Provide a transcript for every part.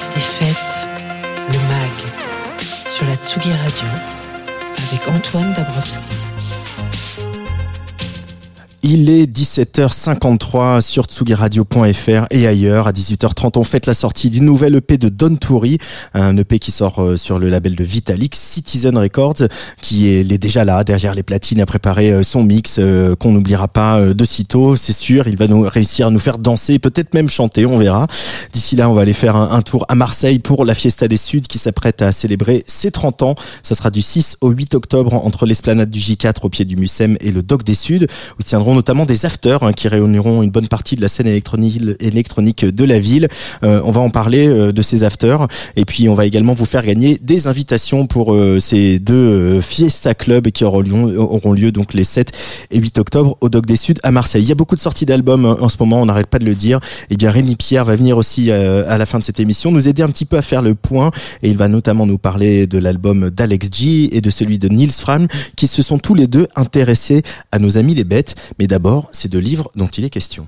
Place des fêtes, le MAG, sur la Tsugi Radio, avec Antoine Dabrowski. Il est 17h53 sur tsugiradio.fr et ailleurs. À 18h30, on fête la sortie d'une nouvelle EP de Don Turi, un EP qui sort euh, sur le label de Vitalik, Citizen Records, qui est, déjà là, derrière les platines, à préparer euh, son mix, euh, qu'on n'oubliera pas de sitôt, c'est sûr. Il va nous réussir à nous faire danser, peut-être même chanter, on verra. D'ici là, on va aller faire un, un tour à Marseille pour la Fiesta des Suds qui s'apprête à célébrer ses 30 ans. Ça sera du 6 au 8 octobre entre l'esplanade du J4 au pied du Mucem et le Doc des Suds, où tiendront notamment des afters hein, qui réuniront une bonne partie de la scène électronique, de la ville. Euh, on va en parler euh, de ces afters et puis on va également vous faire gagner des invitations pour euh, ces deux Fiesta Club qui auront lieu, donc les 7 et 8 octobre au Doc des Suds à Marseille. Il y a beaucoup de sorties d'albums hein, en ce moment, on n'arrête pas de le dire. Et bien Rémi Pierre va venir aussi à la fin de cette émission nous aider un petit peu à faire le point et il va notamment nous parler de l'album d'Alex G et de celui de Nils Fram qui se sont tous les deux intéressés à nos amis les bêtes. Mais d'abord, c'est de livres dont il est question.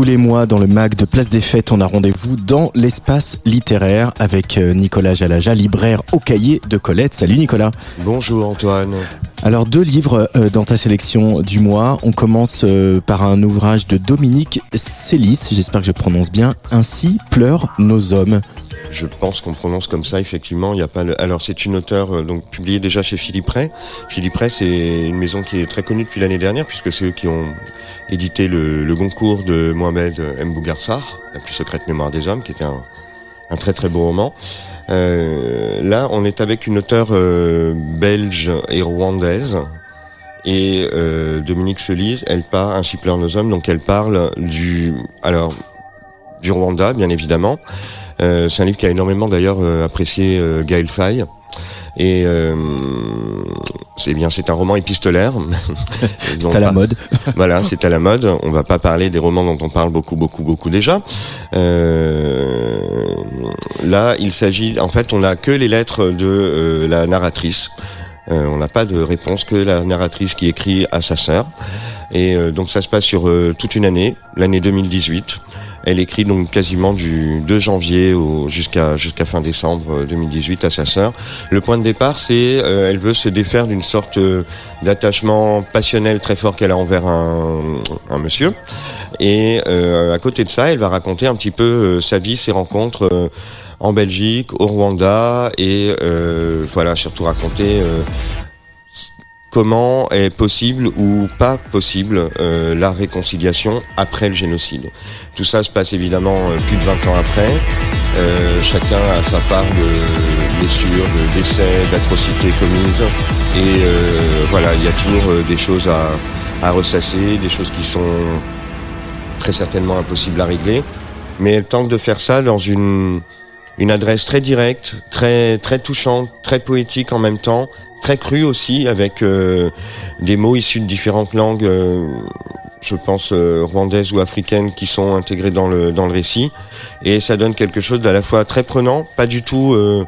Tous les mois, dans le MAC de Place des Fêtes, on a rendez-vous dans l'espace littéraire avec euh, Nicolas Jalaja, libraire au cahier de Colette. Salut Nicolas. Bonjour Antoine. Alors deux livres euh, dans ta sélection du mois. On commence euh, par un ouvrage de Dominique Célis, j'espère que je prononce bien. Ainsi pleurent nos hommes. Je pense qu'on prononce comme ça, effectivement. Il y a pas. Alors, c'est une auteure euh, donc publiée déjà chez Philippe Ray. Philippe Ray, c'est une maison qui est très connue depuis l'année dernière, puisque c'est eux qui ont édité le, le Goncourt de Mohamed M. Bougarsar, La plus secrète mémoire des hommes, qui était un, très très beau roman. Euh, là, on est avec une auteure euh, belge et rwandaise. Et euh, Dominique Celis, elle part ainsi pleure nos hommes, donc elle parle du alors du Rwanda, bien évidemment. Euh, c'est un livre qui a énormément d'ailleurs euh, apprécié euh, Gaël Faye. Et euh, c'est bien, c'est un roman épistolaire. C'est à la mode. Voilà, c'est à la mode. On va pas parler des romans dont on parle beaucoup, beaucoup, beaucoup déjà. Euh, là, il s'agit, en fait, on n'a que les lettres de euh, la narratrice. Euh, on n'a pas de réponse que la narratrice qui écrit à sa sœur. Et euh, donc ça se passe sur euh, toute une année, l'année 2018. Elle écrit donc quasiment du 2 janvier jusqu'à fin décembre euh, 2018 à sa sœur. Le point de départ, c'est euh, elle veut se défaire d'une sorte euh, d'attachement passionnel très fort qu'elle a envers un, un monsieur. Et euh, à côté de ça, elle va raconter un petit peu euh, sa vie, ses rencontres euh, en Belgique, au Rwanda, et euh, voilà, surtout raconter euh, comment est possible ou pas possible euh, la réconciliation après le génocide. Tout ça se passe évidemment euh, plus de 20 ans après. Euh, chacun a sa part de blessures, de décès, d'atrocités commises. Et voilà, il y a toujours des choses à, à ressasser, des choses qui sont très certainement impossibles à régler. Mais elle tente de faire ça dans une, une adresse très directe, très, très touchante, très poétique en même temps, très crue aussi, avec euh, des mots issus de différentes langues, euh, je pense euh, rwandaises ou africaines, qui sont intégrés dans le, dans le récit. Et ça donne quelque chose d'à la fois très prenant, pas du tout, euh,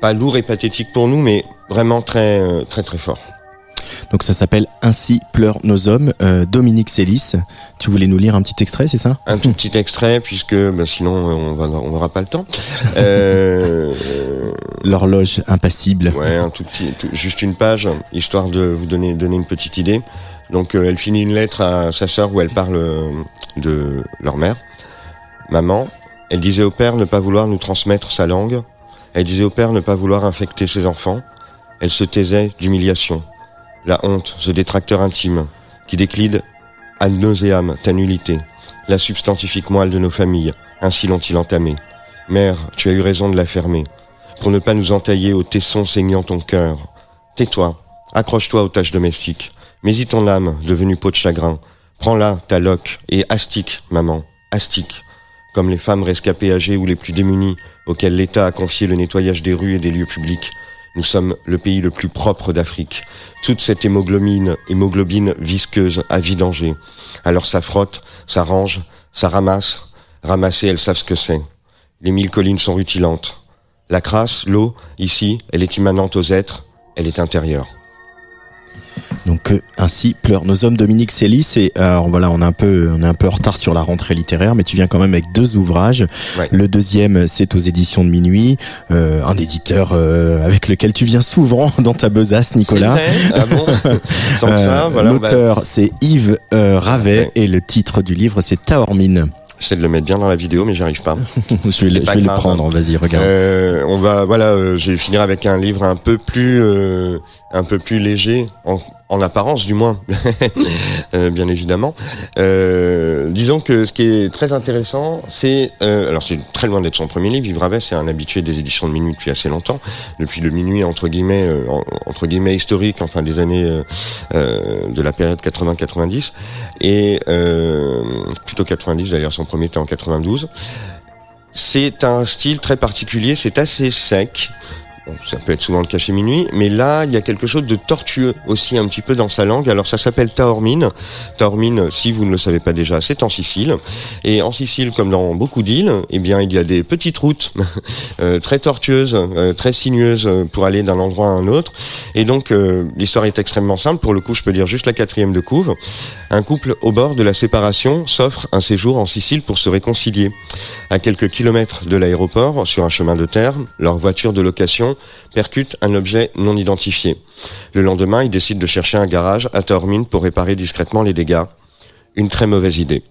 pas lourd et pathétique pour nous, mais vraiment très, très, très fort. Donc ça s'appelle Ainsi pleurent nos hommes. Euh, Dominique Célis, tu voulais nous lire un petit extrait, c'est ça? Un tout petit extrait, puisque bah, sinon on va on n'aura pas le temps. Euh, L'horloge impassible. Ouais, un tout petit, juste une page, histoire de vous donner donner une petite idée. Donc euh, elle finit une lettre à sa sœur où elle parle euh, de leur mère, maman. Elle disait au père ne pas vouloir nous transmettre sa langue. Elle disait au père ne pas vouloir infecter ses enfants. Elle se taisait d'humiliation. La honte, ce détracteur intime, qui décline ad nauseam ta nullité, la substantifique moelle de nos familles, ainsi l'ont-ils entamé. Mère, tu as eu raison de la fermer, pour ne pas nous entailler au tesson saignant ton cœur. Tais-toi, accroche-toi aux tâches domestiques, mais y ton âme, devenue peau de chagrin. Prends-la, ta loque, et astique, maman, astique. Comme les femmes rescapées âgées ou les plus démunies, auxquelles l'État a confié le nettoyage des rues et des lieux publics, nous sommes le pays le plus propre d'Afrique. Toute cette hémoglobine, hémoglobine visqueuse à vidanger. Alors ça frotte, ça range, ça ramasse. Ramasser, elles savent ce que c'est. Les mille collines sont rutilantes. La crasse, l'eau, ici, elle est immanente aux êtres, elle est intérieure. Donc euh, ainsi pleurent nos hommes Dominique Célis et alors voilà on est un peu on est un peu en retard sur la rentrée littéraire mais tu viens quand même avec deux ouvrages. Ouais. Le deuxième c'est aux éditions de minuit, euh, un éditeur euh, avec lequel tu viens souvent dans ta besace Nicolas. Vrai Ah bon Euh, voilà. bah, L'auteur c'est Yves euh, Ravet Ouais. et le titre du livre c'est Taormine. J'essaie de le mettre bien dans la vidéo, mais j'y arrive pas. je vais, le- pas je vais le grave. prendre, vas-y regarde. Euh, on va, voilà, euh, je vais finir avec un livre un peu plus, euh, un peu plus léger, en, en apparence du moins, Euh, bien évidemment. Euh, disons que ce qui est très intéressant, c'est, euh, alors c'est très loin d'être son premier livre. Yves Ravet, c'est un habitué des éditions de minuit depuis assez longtemps, depuis le minuit entre guillemets, en- entre guillemets historique, enfin des années de la période 80-90 et plutôt 90 d'ailleurs. Son premier était en 92. C'est un style très particulier, c'est assez sec. Ça peut être souvent le cas chez Minuit, mais là, il y a quelque chose de tortueux aussi un petit peu dans sa langue. Alors ça s'appelle Taormine. Taormine, si vous ne le savez pas déjà, c'est en Sicile. Et en Sicile, comme dans beaucoup d'îles, eh bien, il y a des petites routes euh, très tortueuses, euh, très sinueuses euh, pour aller d'un endroit à un autre. Et donc, euh, l'histoire est extrêmement simple. Pour le coup, je peux lire juste la quatrième de couve. Un couple au bord de la séparation s'offre un séjour en Sicile pour se réconcilier. À quelques kilomètres de l'aéroport, sur un chemin de terre, leur voiture de location percute un objet non identifié. Le lendemain, ils décident de chercher un garage à Taormine pour réparer discrètement les dégâts. Une très mauvaise idée.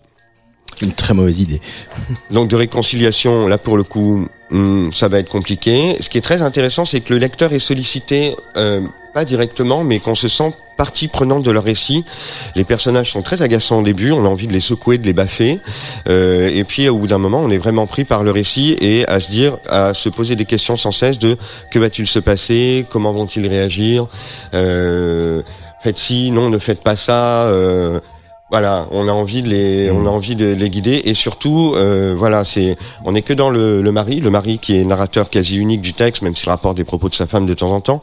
Une très mauvaise idée. Donc de réconciliation, là pour le coup, hmm, ça va être compliqué. Ce qui est très intéressant, c'est que le lecteur est sollicité, euh, pas directement, mais qu'on se sent partie prenante de leur récit. Les personnages sont très agaçants au début, on a envie de les secouer, de les baffer, euh, et puis au bout d'un moment, on est vraiment pris par le récit et à se dire, à se poser des questions sans cesse de que va-t-il se passer, comment vont-ils réagir, euh, faites ci, non, ne faites pas ça. Euh, voilà, on a envie de les, on a envie de les guider et surtout, euh, voilà, c'est, on n'est que dans le, le mari, le mari qui est narrateur quasi unique du texte, même s'il rapporte des propos de sa femme de temps en temps,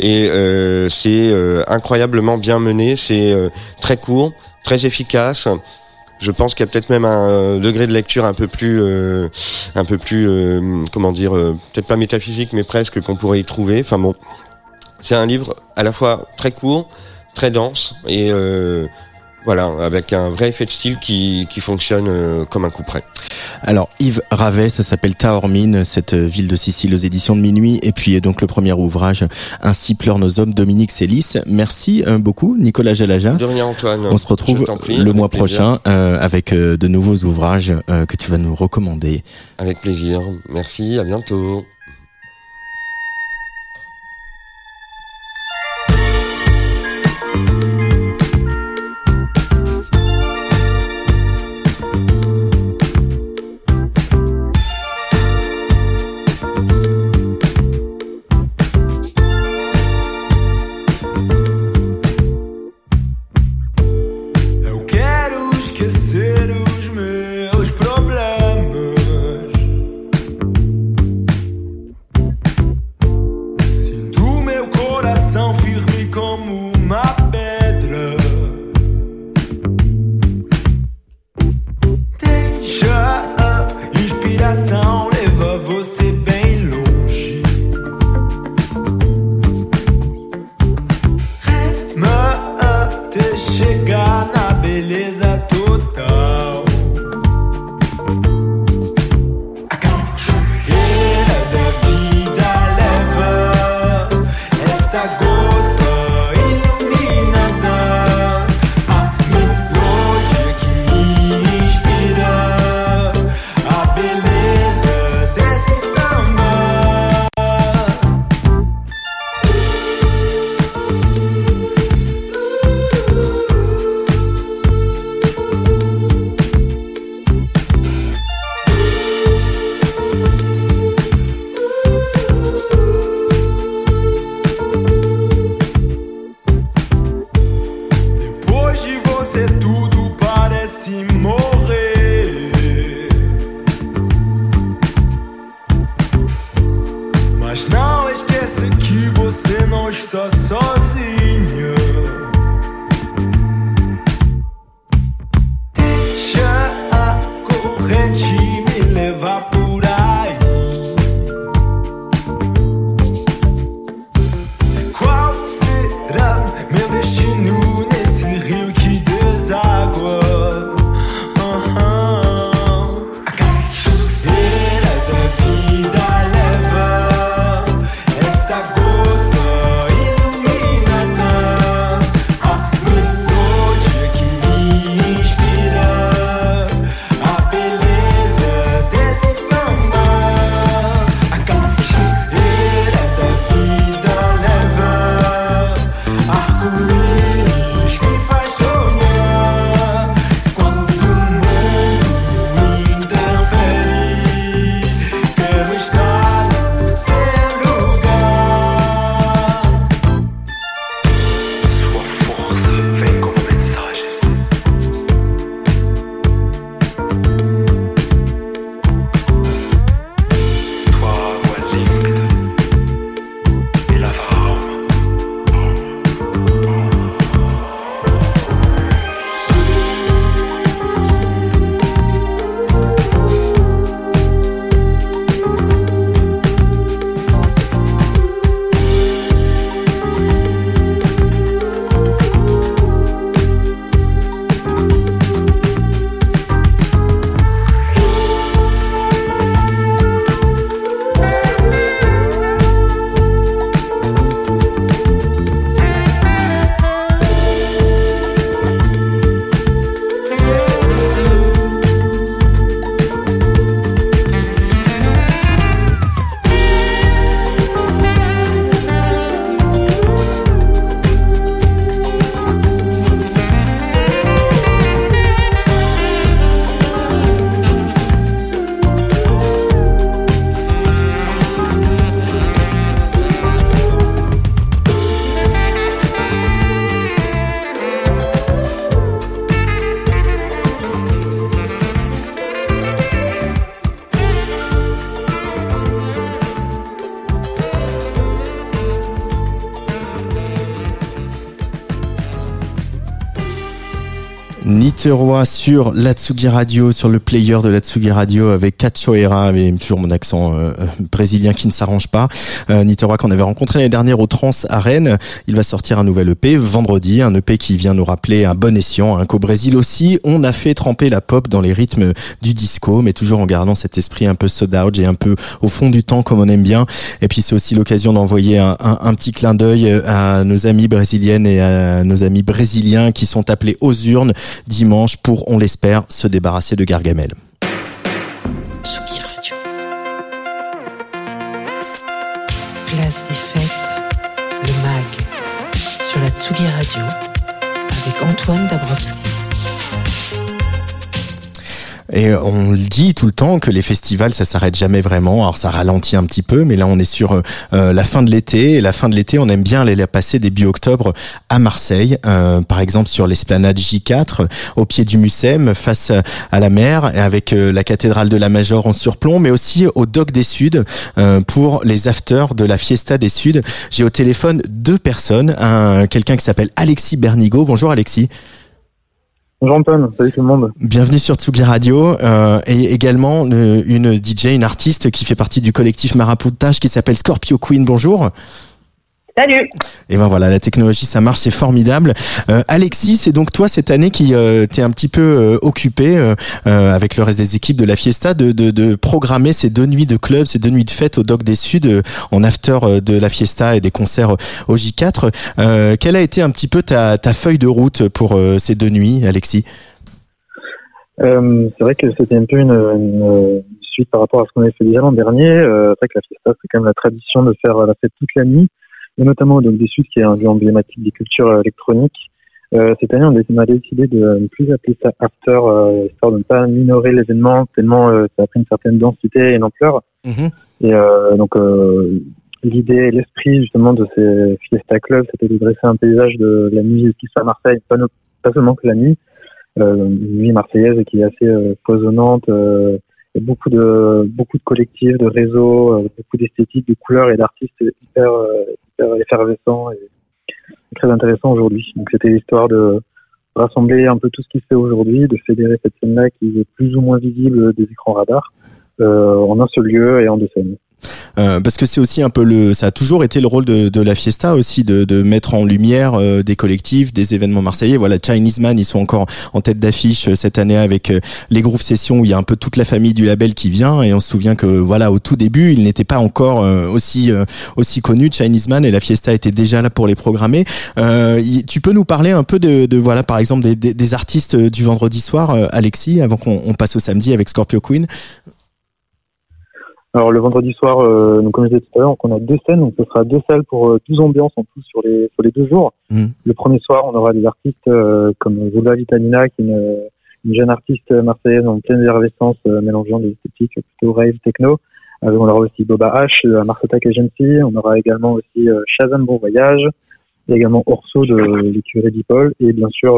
et euh, c'est euh, incroyablement bien mené, c'est très court, très efficace. Je pense qu'il y a peut-être même un degré de lecture un peu plus, un peu plus, comment dire, peut-être pas métaphysique, mais presque qu'on pourrait y trouver. Enfin bon, c'est un livre à la fois très court, très dense et voilà, avec un vrai effet de style qui, qui fonctionne euh, comme un coup près. Alors Yves Ravet, ça s'appelle Taormine, cette ville de Sicile aux éditions de minuit, et puis donc le premier ouvrage, Ainsi pleurent nos hommes, Dominique Célis. Merci euh, beaucoup, Nicolas Jalaja. De rien, Antoine. On se retrouve prie, le mois plaisir. prochain euh, avec euh, de nouveaux ouvrages euh, que tu vas nous recommander. Avec plaisir. Merci, à bientôt. Niteroi sur l'Atsugi Radio, sur le player de l'Atsugi Radio avec Cachoeira, avec toujours mon accent euh, brésilien qui ne s'arrange pas. Euh, Niteroi qu'on avait rencontré l'année dernière au Trans à Rennes. Il va sortir un nouvel EP vendredi, un EP qui vient nous rappeler un bon escient, hein, qu'au Brésil aussi, on a fait tremper la pop dans les rythmes du disco, mais toujours en gardant cet esprit un peu soda et un peu au fond du temps comme on aime bien. Et puis c'est aussi l'occasion d'envoyer un, un- un petit clin d'œil à nos amis brésiliennes et à nos amis brésiliens qui sont appelés aux urnes dimanche pour, on l'espère, se débarrasser de Gargamel. Tsugi Radio. Place des fêtes, le MAG, sur la Tsugi Radio, avec Antoine Dabrowski. Et euh, on le dit tout le temps que les festivals, ça s'arrête jamais vraiment. Alors ça ralentit un petit peu, mais là on est sur euh, euh, la fin de l'été. Et la fin de l'été, on aime bien aller la passer début octobre à Marseille, euh, par exemple sur l'esplanade J4, au pied du Mucem, face à la mer, avec euh, la cathédrale de la Major en surplomb, mais aussi au Doc des Suds euh, pour les afters de la Fiesta des Suds. J'ai au téléphone deux personnes, un quelqu'un qui s'appelle Alexis Bernigo. Bonjour Alexis. Bonjour Antoine, salut tout le monde. Bienvenue sur Tsugi Radio euh, et également euh, une DJ, une artiste qui fait partie du collectif Marapoutage qui s'appelle Scorpio Queen. Bonjour. Salut Et ben voilà, la technologie ça marche, c'est formidable. Euh, Alexis, c'est donc toi cette année qui euh, t'es un petit peu euh, occupé euh, euh, avec le reste des équipes de la Fiesta de, de, de programmer ces deux nuits de club, ces deux nuits de fête au Doc des Suds euh, en after de la Fiesta et des concerts au J4. Euh, quelle a été un petit peu ta, ta feuille de route pour euh, ces deux nuits, Alexis? Euh, c'est vrai que c'était un peu une, une suite par rapport à ce qu'on avait fait déjà l'an dernier. Euh, c'est vrai que la fiesta, c'est quand même la tradition de faire la fête toute la nuit, et notamment au Doc des Suds, qui est un lieu emblématique des cultures euh, électroniques. Euh, cette année, on a, décidé de ne plus appeler ça after, euh, histoire de ne pas minorer l'événement, tellement euh, ça a pris une certaine densité et une ampleur. Et euh, donc, euh, l'idée et l'esprit justement de ces Fiesta Club, c'était de dresser un paysage de la nuit qui à Marseille, pas, no- pas seulement que la nuit, euh, une nuit marseillaise qui est assez euh, foisonnante, euh, a beaucoup de beaucoup de collectifs, de réseaux, euh, beaucoup d'esthétiques, de couleurs et d'artistes hyper, euh, hyper effervescents et très intéressants aujourd'hui. Donc c'était l'histoire de rassembler un peu tout ce qui se fait aujourd'hui, de fédérer cette scène-là qui est plus ou moins visible des écrans radars euh, en un seul lieu et en deux scènes. Euh, parce que c'est aussi un peu le, ça a toujours été le rôle de, de la Fiesta aussi de, de mettre en lumière euh, des collectifs, des événements marseillais. Voilà, Chinese Man, ils sont encore en tête d'affiche euh, cette année avec les groupes sessions où il y a un peu toute la famille du label qui vient et on se souvient que voilà au tout début il n'était pas encore aussi aussi connu Chinese Man et la Fiesta était déjà là pour les programmer. tu peux nous parler un peu de, de voilà par exemple des, des, des, artistes du vendredi soir, Alexis, avant qu'on passe au samedi avec Scorpio Queen? Alors le vendredi soir, euh, donc comme je disais tout à l'heure, on a deux scènes, donc ce sera deux salles pour euh, 12 ambiances en tout sur les sur les deux jours. Mmh. Le premier soir, on aura des artistes euh, comme Zola Vitamina, qui est une, une, jeune artiste marseillaise en pleine effervescence, euh, mélangeant des esthétiques plutôt rave techno. on aura aussi Boba H, de la Mars Attack Agency. On aura également aussi Shazam Bon Voyage, et également Orso de l'écurie d'Ipol, et bien sûr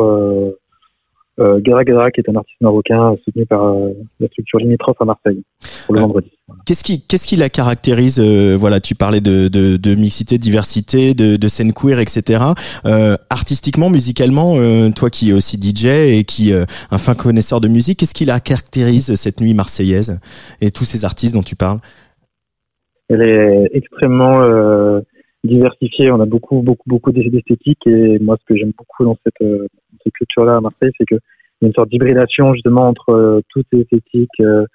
euh, Gara Gara, qui est un artiste marocain soutenu par euh, la structure limitrophe à Marseille pour le Euh, vendredi. Qu'est-ce qui, qu'est-ce qui la caractérise euh, Voilà, tu parlais de, de, de mixité, de diversité, de, de scène queer, etc. Euh, artistiquement, musicalement, euh, toi qui es aussi DJ et qui euh, un fin connaisseur de musique, qu'est-ce qui la caractérise cette nuit marseillaise et tous ces artistes dont tu parles? Elle est extrêmement euh, diversifiée. On a beaucoup, beaucoup, beaucoup d'esthétiques et moi, ce que j'aime beaucoup dans cette, cette culture-là à Marseille, c'est que il y a une sorte d'hybridation justement entre euh, toutes les esthétiques, euh,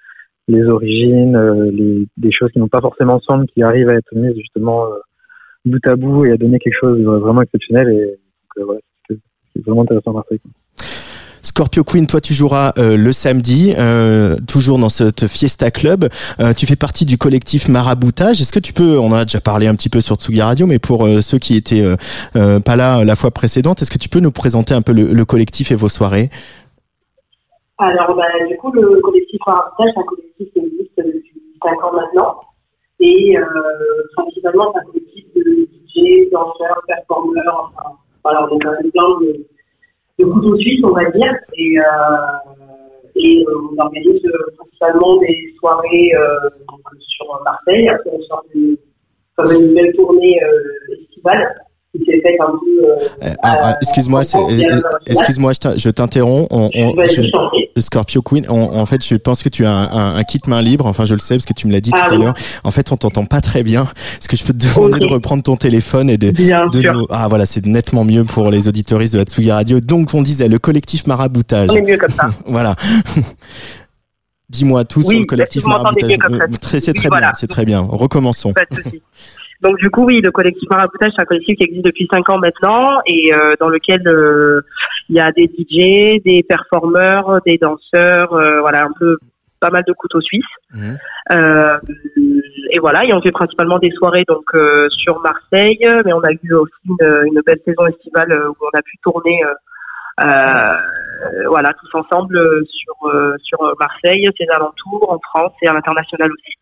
les origines, euh, les, des choses qui n'ont pas forcément ensemble, qui arrivent à être mises justement bout à bout et à donner quelque chose vraiment exceptionnel. Et c'est vraiment intéressant à Marseille. Scorpio Queen, toi tu joueras euh, le samedi, euh, toujours dans cette Fiesta Club. Euh, tu fais partie du collectif Maraboutage. Est-ce que tu peux, on en a déjà parlé un petit peu sur Tsugi Radio, mais pour ceux qui étaient pas là la fois précédente, est-ce que tu peux nous présenter un peu le, le collectif et vos soirées? Alors, bah, du coup, le collectif Maraboutage, c'est un collectif qui existe depuis 5 ans maintenant. Et principalement, c'est un collectif de DJ, danseurs, performeurs, enfin, voilà, on même plein de, de couteaux suisses, on va dire. Et, euh, et euh, on organise euh, principalement des soirées sur Marseille. Après, on sort une, comme une belle tournée estivale qui s'est faite un peu. Euh, ah, ah, excuse-moi, euh, euh, excuse-moi, je t'in- je t'interromps. On, on- je. Scorpio Queen, on- en fait, je pense que tu as un, un- un kit main libre. Enfin, je le sais parce que tu me l'as dit Ah tout à l'heure. En fait, on t'entend pas très bien. Est-ce que je peux te demander de reprendre ton téléphone et de, nous- Ah voilà, c'est nettement mieux pour les auditoristes de la Tsugi Radio. Donc, on disait le collectif Maraboutage. On est mieux comme ça. Voilà. Dis-moi tout Oui, sur le collectif Maraboutage. très- C'est Oui, très voilà. bien, c'est très bien. Recommençons. Pas de souci. Donc du coup, oui, le collectif Maraboutage, c'est un collectif qui existe depuis cinq ans maintenant et euh, dans lequel euh, il y a des DJ, des performeurs, des danseurs, euh, voilà, un peu pas mal de couteaux suisses. Mhm. Euh, et voilà, et on fait principalement des soirées donc euh, sur Marseille, mais on a eu aussi une, une belle saison estivale euh, où on a pu tourner. voilà, tous ensemble sur euh, sur Marseille, ses alentours, en France et à l'international aussi.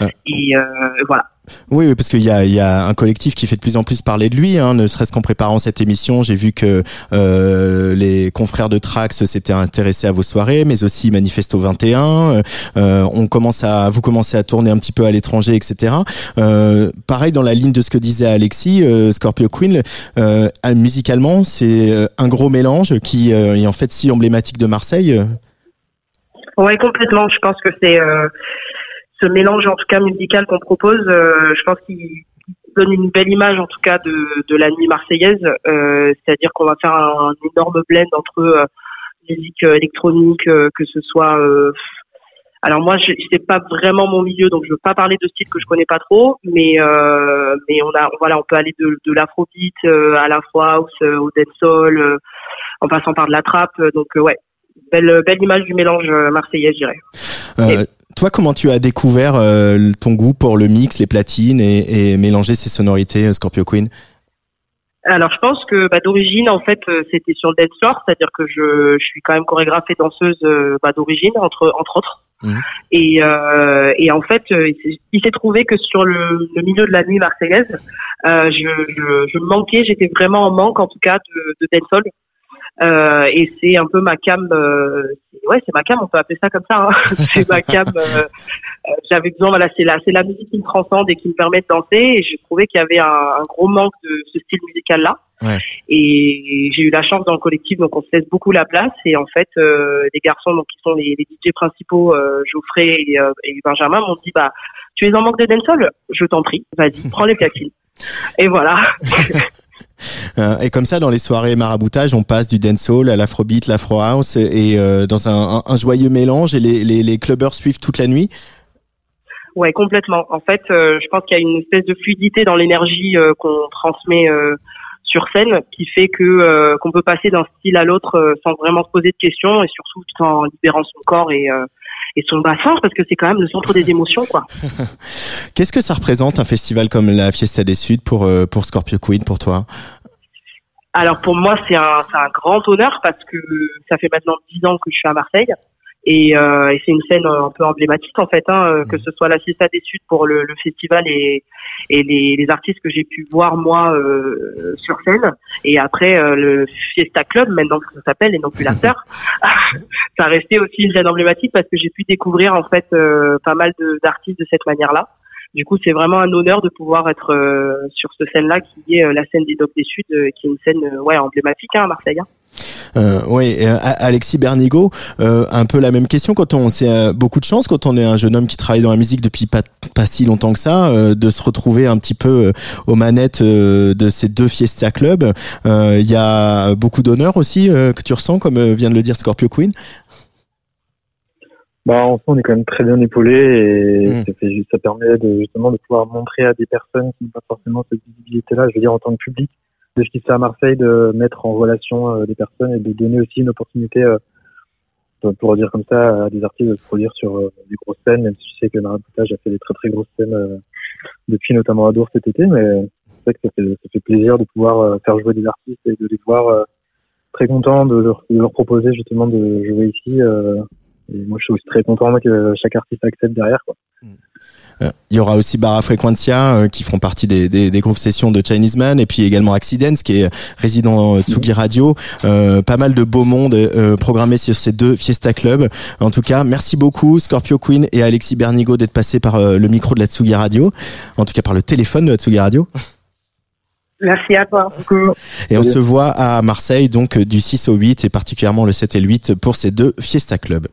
Ah. Et euh, voilà. Oui, oui, parce qu'il y a, y a un collectif qui fait de plus en plus parler de lui, hein, ne serait-ce qu'en préparant cette émission, j'ai vu que euh, les confrères de Trax s'étaient intéressés à vos soirées, mais aussi Manifesto 21. Euh, on commence à, vous commencez à tourner un petit peu à l'étranger, etc. Euh, pareil dans la ligne de ce que disait Alexis, euh, Scorpio Queen, euh, musicalement, c'est euh, un gros mélange qui euh, est en fait si emblématique de Marseille. euh. Ouais, complètement. Je pense que c'est euh, ce mélange, en tout cas musical qu'on propose. euh, je pense qu'il donne une belle image, en tout cas, de, de la nuit marseillaise. Euh, C'est-à-dire qu'on va faire un, énorme blend entre euh, musique électronique, euh, que ce soit. euh, alors moi, je c'est pas vraiment mon milieu, donc je veux pas parler de style que je connais pas trop, mais euh, mais on a voilà, on peut aller de, de l'afrobeat euh, à l'afro house, euh, au dancehall, euh, en passant par de la trap. euh, donc ouais, belle belle image du mélange marseillais, je dirais. Toi, comment tu as découvert euh, ton goût pour le mix, les platines et, et mélanger ces sonorités, euh, Scorpio Queen? Alors je pense que bah, d'origine en fait euh, c'était sur le dance floor, c'est-à-dire que je, je suis quand même chorégraphe et danseuse bah, d'origine entre entre autres. Mhm. Et, euh, et en fait il s'est- il s'est trouvé que sur le, le milieu de la nuit marseillaise, euh, je, je, je manquais, j'étais vraiment en manque en tout cas de, de dancehall. Euh, et c'est un peu ma cam, euh, ouais, c'est ma cam, on peut appeler ça comme ça. hein. c'est ma cam. euh, J'avais besoin, voilà, c'est la, c'est la musique qui me transcende et qui me permet de danser. Et j'ai trouvé qu'il y avait un, un gros manque de ce style musical-là. Ouais. Et j'ai eu la chance dans le collectif, donc on se laisse beaucoup la place. Et en fait, les garçons, donc qui sont les, les DJ principaux, Geoffrey et, et Benjamin, m'ont dit, bah, tu es en manque de dancehall Je t'en prie, vas-y, prends les platines. Et voilà. Euh, et comme ça, dans les soirées maraboutage, on passe du dancehall à l'afrobeat, l'afro house, et euh, dans un, joyeux mélange. Et les, les, les clubbers suivent toute la nuit. Ouais, complètement. En fait, euh, je pense qu'il y a une espèce de fluidité dans l'énergie qu'on transmet sur scène qui fait que qu'on peut passer d'un style à l'autre sans vraiment se poser de questions et surtout tout en libérant son corps et et son bassin parce que c'est quand même le centre des émotions quoi. Qu'est-ce que ça représente un festival comme la Fiesta des Suds pour euh, pour Scorpio Queen pour toi? Alors pour moi, c'est un, c'est un grand honneur parce que ça fait maintenant dix ans que je suis à Marseille. Et, euh, et c'est une scène euh, un peu emblématique en fait, hein, euh, que ce soit la Fiesta des Suds pour le, le festival et, et les, les artistes que j'ai pu voir moi euh, sur scène, et après euh, le Fiesta Club maintenant que ça s'appelle et non plus l'after, ça a resté aussi une scène emblématique parce que j'ai pu découvrir en fait euh, pas mal de- d'artistes de cette manière-là. Du coup, c'est vraiment un honneur de pouvoir être euh, sur cette scène-là qui est euh, la scène des Docs des Suds, euh, qui est une scène ouais emblématique hein, à Marseille. hein. Euh, oui, euh, Alexis Bernigo, euh, un peu la même question. Quand on, c'est euh, beaucoup de chance quand on est un jeune homme qui travaille dans la musique depuis pas pas si longtemps que ça, euh, de se retrouver un petit peu euh, aux manettes euh, de ces deux Fiesta Club. Euh, Il y a beaucoup d'honneur aussi euh, que tu ressens, comme vient de le dire Scorpio Queen? Bah, en soi, on est quand même très bien épaulé et Mm. ça, fait, juste- ça permet de, justement de pouvoir montrer à des personnes qui n'ont pas forcément cette visibilité-là, je veux dire en tant que public, de ce qui se fait à Marseille, de mettre en relation euh, des personnes et de donner aussi une opportunité, euh, pour- dire comme ça, à des artistes de se produire sur euh, des grosses scènes, même si je sais que Maraboutage a fait des très très grosses scènes depuis notamment à Dour cet été, mais c'est vrai que ça fait, ça fait plaisir de pouvoir faire jouer des artistes et de les voir très contents de leur, de leur proposer justement de jouer ici. euh, et moi, je suis aussi très content que chaque artiste accepte derrière. Quoi. Euh, Il y aura aussi Barra Frequencia euh, qui feront partie des, des, des groupes sessions de Chinese Man et puis également Accidents qui est résident euh, Tsugi Radio. Euh, pas mal de beau monde euh, programmé sur ces deux Fiesta Club. En tout cas, merci beaucoup Scorpio Queen et Alexis Bernigo d'être passés par euh, le micro de la Tsugi Radio. En tout cas par le téléphone de la Tsugi Radio. Merci à toi. Et on se voit à Marseille donc du 6 au 8 et particulièrement le 7 et le 8 pour ces deux Fiesta Club.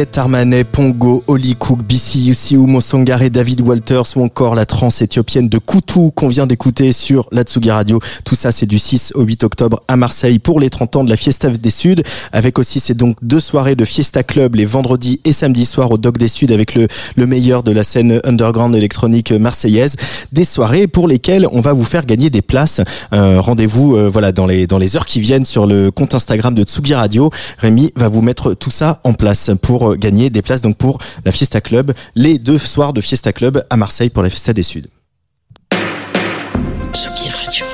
Viet Armanet, Pongo, Oli Cook, Bissi Yusiu, Mosongare, David Walters ou encore la trance éthiopienne de Koutou qu'on vient d'écouter sur la Tsugi Radio. Tout ça, c'est du 6 au 8 octobre à Marseille pour les 30 ans de la Fiesta des Suds. Avec aussi, c'est donc deux soirées de Fiesta Club les vendredis et samedis soirs au Doc des Suds avec le, le meilleur de la scène underground électronique marseillaise. Des soirées pour lesquelles on va vous faire gagner des places. Euh, Rendez-vous, euh, voilà, dans les, dans les heures qui viennent sur le compte Instagram de Tsugi Radio. Rémi va vous mettre tout ça en place pour euh, des places donc pour la Fiesta Club, les deux soirs de Fiesta Club à Marseille pour la Fiesta des Suds. Tsugi Radio.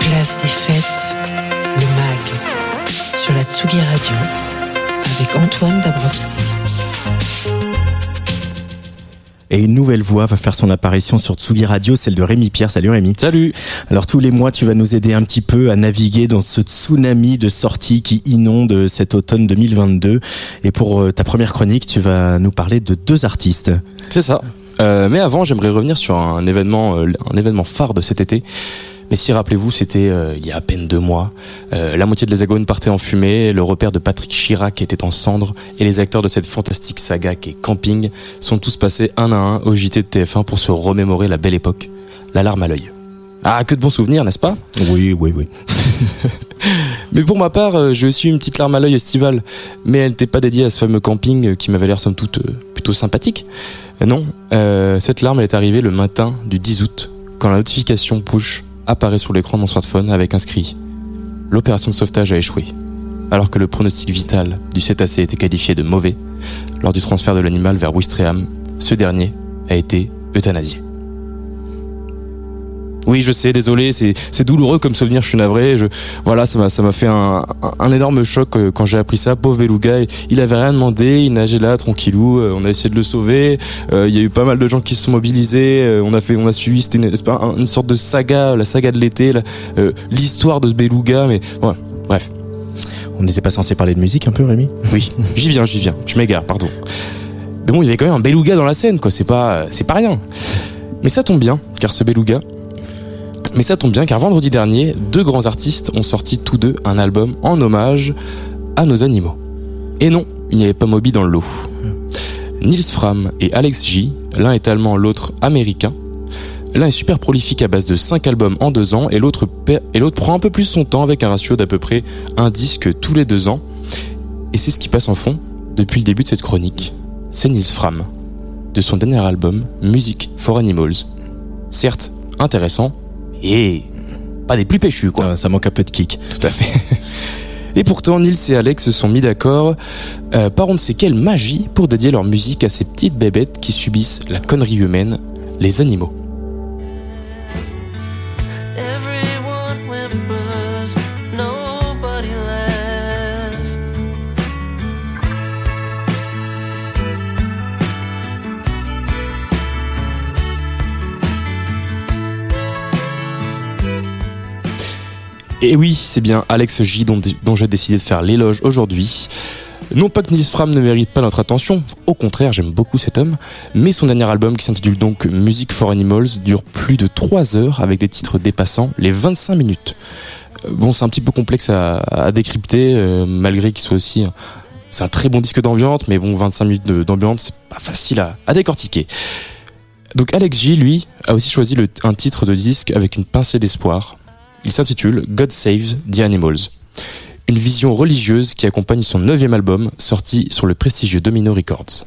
Place des fêtes, le MAG, sur la Tsugi Radio, avec Antoine Dabrowski. Et une nouvelle voix va faire son apparition sur Tsugi Radio, celle de Rémi Pierre. Salut Rémi. Salut. Alors tous les mois, tu vas nous aider un petit peu à naviguer dans ce tsunami de sorties qui inonde cet automne 2022. Et pour euh, ta première chronique, tu vas nous parler de deux artistes. C'est ça. Euh, mais avant, j'aimerais revenir sur un événement, euh, un événement phare de cet été. Mais si rappelez-vous, c'était euh, il y a à peine deux mois. Euh, la moitié de l'hexagone partait en fumée, le repère de Patrick Chirac était en cendres, et les acteurs de cette fantastique saga qui est Camping sont tous passés un à un au JT de TF1 pour se remémorer la belle époque. La larme à l'œil. Ah, que de bons souvenirs, n'est-ce pas? Oui, oui, oui. Mais pour ma part, euh, j'ai aussi une petite larme à l'œil estivale. Mais elle n'était pas dédiée à ce fameux camping qui m'avait l'air somme toute plutôt sympathique. Non, euh, cette larme elle est arrivée le matin du 10 août, quand la notification push apparaît sur l'écran de mon smartphone avec inscrit L'opération de sauvetage a échoué. Alors que le pronostic vital du cétacé était qualifié de mauvais, lors du transfert de l'animal vers Ouistreham, ce dernier a été euthanasié. Oui, je sais, désolé, c'est douloureux comme souvenir, je suis navré. Je, voilà, ça m'a fait un, un, énorme choc euh, quand j'ai appris ça. Pauvre beluga, il- avait rien demandé, il nageait là tranquillou. euh, On a essayé de le sauver. euh, Il y a eu pas mal de gens qui se sont mobilisés. On a fait, on a suivi, c'était une, sorte de saga, la saga de l'été, là, euh, l'histoire de ce beluga. Mais voilà, bref. On n'était pas censé parler de musique un peu, Rémi? Oui, j'y viens, j'y viens. Je m'égare, pardon. Mais bon, il y avait quand même un beluga dans la scène, quoi. C'est pas, c'est pas rien. Mais ça tombe bien, car ce beluga. Mais ça tombe bien, car vendredi dernier, deux grands artistes ont sorti tous deux un album en hommage à nos animaux. Et non, il n'y avait pas Moby dans le lot. Nils Fram et Alex J, l'un est allemand, l'autre américain. L'un est super prolifique à base de 5 albums en 2 ans et l'autre prend un peu plus son temps avec un ratio d'à peu près un disque tous les 2 ans. Et c'est ce qui passe en fond depuis le début de cette chronique. C'est Nils Fram, de son dernier album Music for Animals. Certes, intéressant, et pas des plus péchus, quoi. Ah, ça manque un peu de kick. Tout à fait. Et pourtant, Nils et Alex se sont mis d'accord euh, par on ne sait quelle magie pour dédier leur musique à ces petites bébêtes qui subissent la connerie humaine, les animaux. Et oui, c'est bien Alex J dont, j'ai décidé de faire l'éloge aujourd'hui. Non pas que Nils Fram ne mérite pas notre attention, au contraire, j'aime beaucoup cet homme, mais son dernier album qui s'intitule donc Music for Animals dure plus de 3 heures avec des titres dépassant les 25 minutes. Euh, Bon, c'est un petit peu complexe à, décrypter, euh, malgré qu'il soit aussi. C'est un très bon disque d'ambiance, mais bon, 25 minutes d'ambiance, c'est pas facile à, décortiquer. Donc Alex J, lui, a aussi choisi un titre de disque avec une pincée d'espoir. Il s'intitule God Save the Animals. Une vision religieuse qui accompagne son neuvième album, sorti sur le prestigieux Domino Records.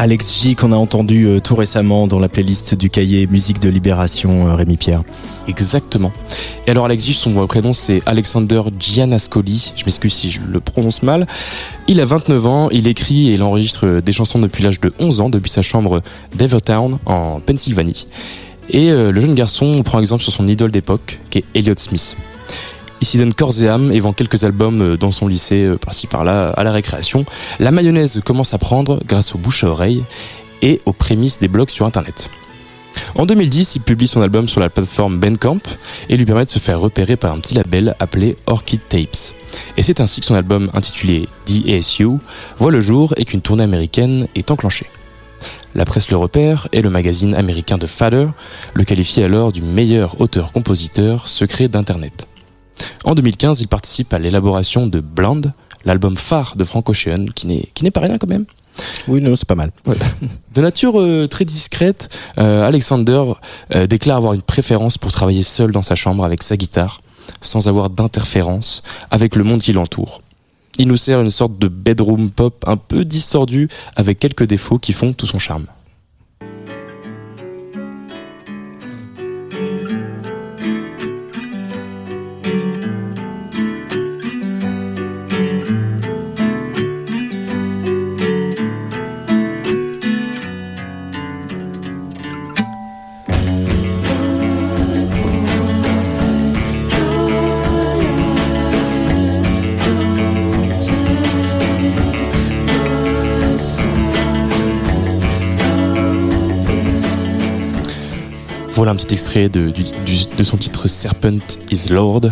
Alex J qu'on a entendu euh, tout récemment dans la playlist du cahier musique de libération euh, Rémi Pierre. Exactement. Et alors Alex J, son vrai prénom c'est Alexander Gianascoli, je m'excuse si je le prononce mal. Il a 29 ans, il écrit et il enregistre des chansons depuis l'âge de 11 ans, depuis sa chambre d'Evertown en Pennsylvanie. Et euh, le jeune garçon prend exemple sur son idole d'époque, qui est Elliott Smith. Il s'y donne corps et âme et vend quelques albums euh, dans son lycée, euh, par-ci par-là, à la récréation. La mayonnaise commence à prendre grâce aux bouches à oreille et aux prémices des blogs sur Internet. En 2010, il publie son album sur la plateforme Bandcamp et lui permet de se faire repérer par un petit label appelé Orchid Tapes. Et c'est ainsi que son album intitulé DASU voit le jour et qu'une tournée américaine est enclenchée. La presse le repère et le magazine américain de Father le qualifie alors du meilleur auteur-compositeur secret d'Internet. En 2015, il participe à l'élaboration de Blonde, l'album phare de Frank Ocean, qui n'est pas rien quand même. Oui, non, c'est pas mal. Ouais. De nature euh, très discrète, euh, Alexander euh, déclare avoir une préférence pour travailler seul dans sa chambre avec sa guitare, sans avoir d'interférence avec le monde qui l'entoure. Il nous sert une sorte de bedroom pop un peu distordu, avec quelques défauts qui font tout son charme. Petit extrait de, du- du- de son titre Serpent is Lord.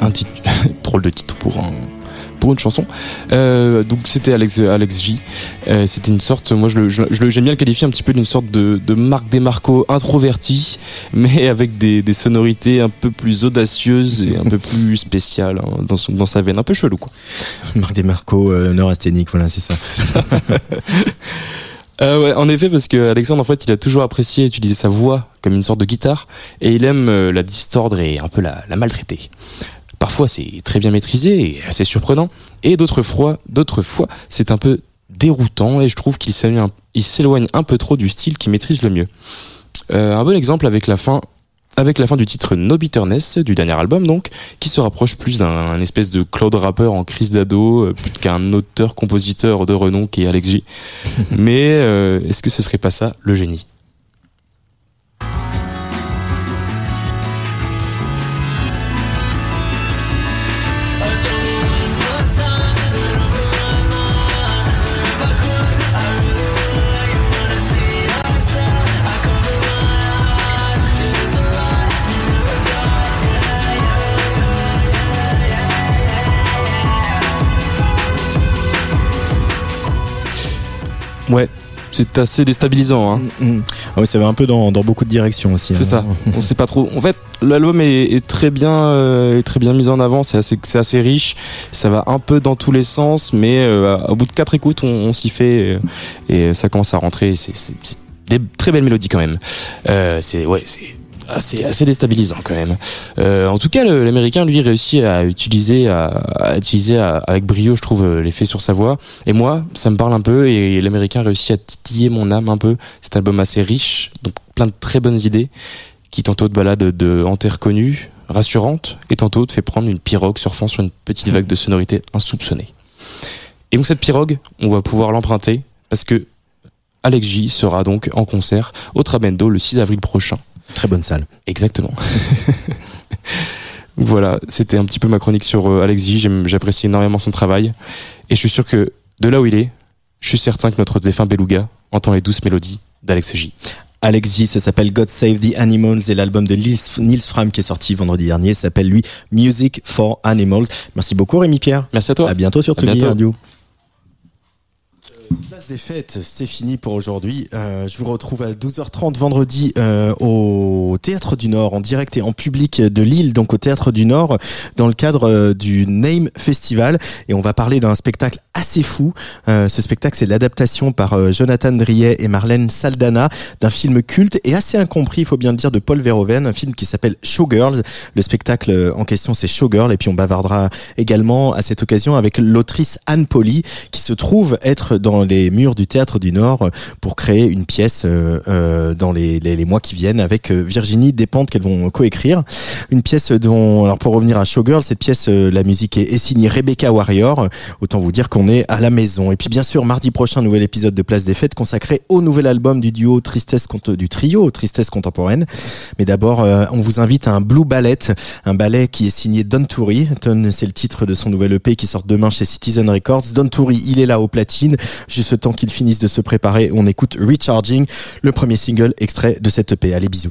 Un titre, drôle de titre pour, un- pour une chanson. Euh, donc c'était Alex, Alex J. Euh, c'était une sorte, moi je le- je j'aime bien le qualifier un petit peu d'une sorte de, de Marc Desmarco introverti, mais avec des, des sonorités un peu plus audacieuses et un peu plus spéciales hein, dans, son, dans sa veine, un peu chelou quoi. Marc Desmarco, euh, neurasthénique, voilà, c'est ça. Euh, en effet, parce que Alexandre, en fait, il a toujours apprécié utiliser sa voix comme une sorte de guitare, et il aime euh, la distordre et un peu la, maltraiter. Parfois, c'est très bien maîtrisé et assez surprenant, et d'autres fois, d'autres fois, c'est un peu déroutant, et je trouve qu'il s'éloigne un, il s'éloigne un peu trop du style qu'il maîtrise le mieux. Euh, un bon exemple avec la fin, avec la fin du titre No Bitterness du dernier album donc, qui se rapproche plus d'un un espèce de Claude rappeur en crise d'ado, euh, plus qu'un auteur-compositeur de renom qui est Alex J. Mais euh, est-ce que ce serait pas ça le génie? Ouais, c'est assez déstabilisant. Hein. Mm. Ah oui, ça va un peu dans, dans beaucoup de directions aussi. C'est hein. ça. On sait pas trop. En fait, l'album est, est très bien, euh, est très bien mis en avant. C'est assez, c'est assez riche. Ça va un peu dans tous les sens, mais euh, au bout de quatre écoutes, on, on s'y fait et, et ça commence à rentrer. C'est, c'est, c'est des très belles mélodies quand même. Euh, c'est ouais, c'est assez, assez déstabilisant quand même. Euh, en tout cas, l'américain lui réussit à utiliser, à, utiliser avec brio, je trouve, euh, l'effet sur sa voix. Et moi, ça me parle un peu et l'américain réussit à titiller mon âme un peu. C'est un album assez riche, donc plein de très bonnes idées qui tantôt te balade de hanté reconnue, rassurante, et tantôt te fait prendre une pirogue surfant sur une petite vague de sonorité insoupçonnée. Et donc cette pirogue, on va pouvoir l'emprunter parce que Alex J sera donc en concert au Trabendo le 6 avril prochain. Très bonne salle. Exactement. voilà, c'était un petit peu ma chronique sur euh, Alex J. J'apprécie énormément son travail. Et je suis sûr que de là où il est, je suis certain que notre défunt Beluga entend les douces mélodies d'Alex J. Alex J, ça s'appelle God Save the Animals et l'album de Nils, Fram qui est sorti vendredi dernier s'appelle lui Music for Animals. Merci beaucoup Rémi Pierre. Merci à toi. À bientôt sur Tsugi. Radio. Place des fêtes, c'est fini pour aujourd'hui. Euh, je vous retrouve à 12h30 vendredi euh, au Théâtre du Nord, en direct et en public de Lille, donc au Théâtre du Nord, dans le cadre euh, du Name Festival. Et on va parler d'un spectacle assez fou. Euh, ce spectacle, c'est l'adaptation par euh, Jonathan Driet et Marlène Saldana d'un film culte et assez incompris, il faut bien le dire, de Paul Verhoeven, un film qui s'appelle Showgirls. Le spectacle en question, c'est Showgirl. Et puis on bavardera également à cette occasion avec l'autrice Anne Polly, qui se trouve être dans les murs du Théâtre du Nord euh, pour créer une pièce euh, euh, dans les, les, les mois qui viennent avec Virginie Despentes qu'elles vont coécrire. Une pièce dont, alors pour revenir à Showgirl, cette pièce, la musique est, signée Rebecca Warrior. Autant vous dire qu'on est à la maison. Et puis bien sûr, mardi prochain, nouvel épisode de Place des Fêtes consacré au nouvel album du duo Tristesse du trio Tristesse Contemporaine. Mais d'abord, euh, on vous invite à un Blue Ballet, un ballet qui est signé Don Toury. Don, c'est le titre de son nouvel EP qui sort demain chez Citizen Records. Don Toury, il est là au platine. Juste le temps qu'il finisse de se préparer, on écoute Recharging, le premier single extrait de cette EP. Allez, bisous.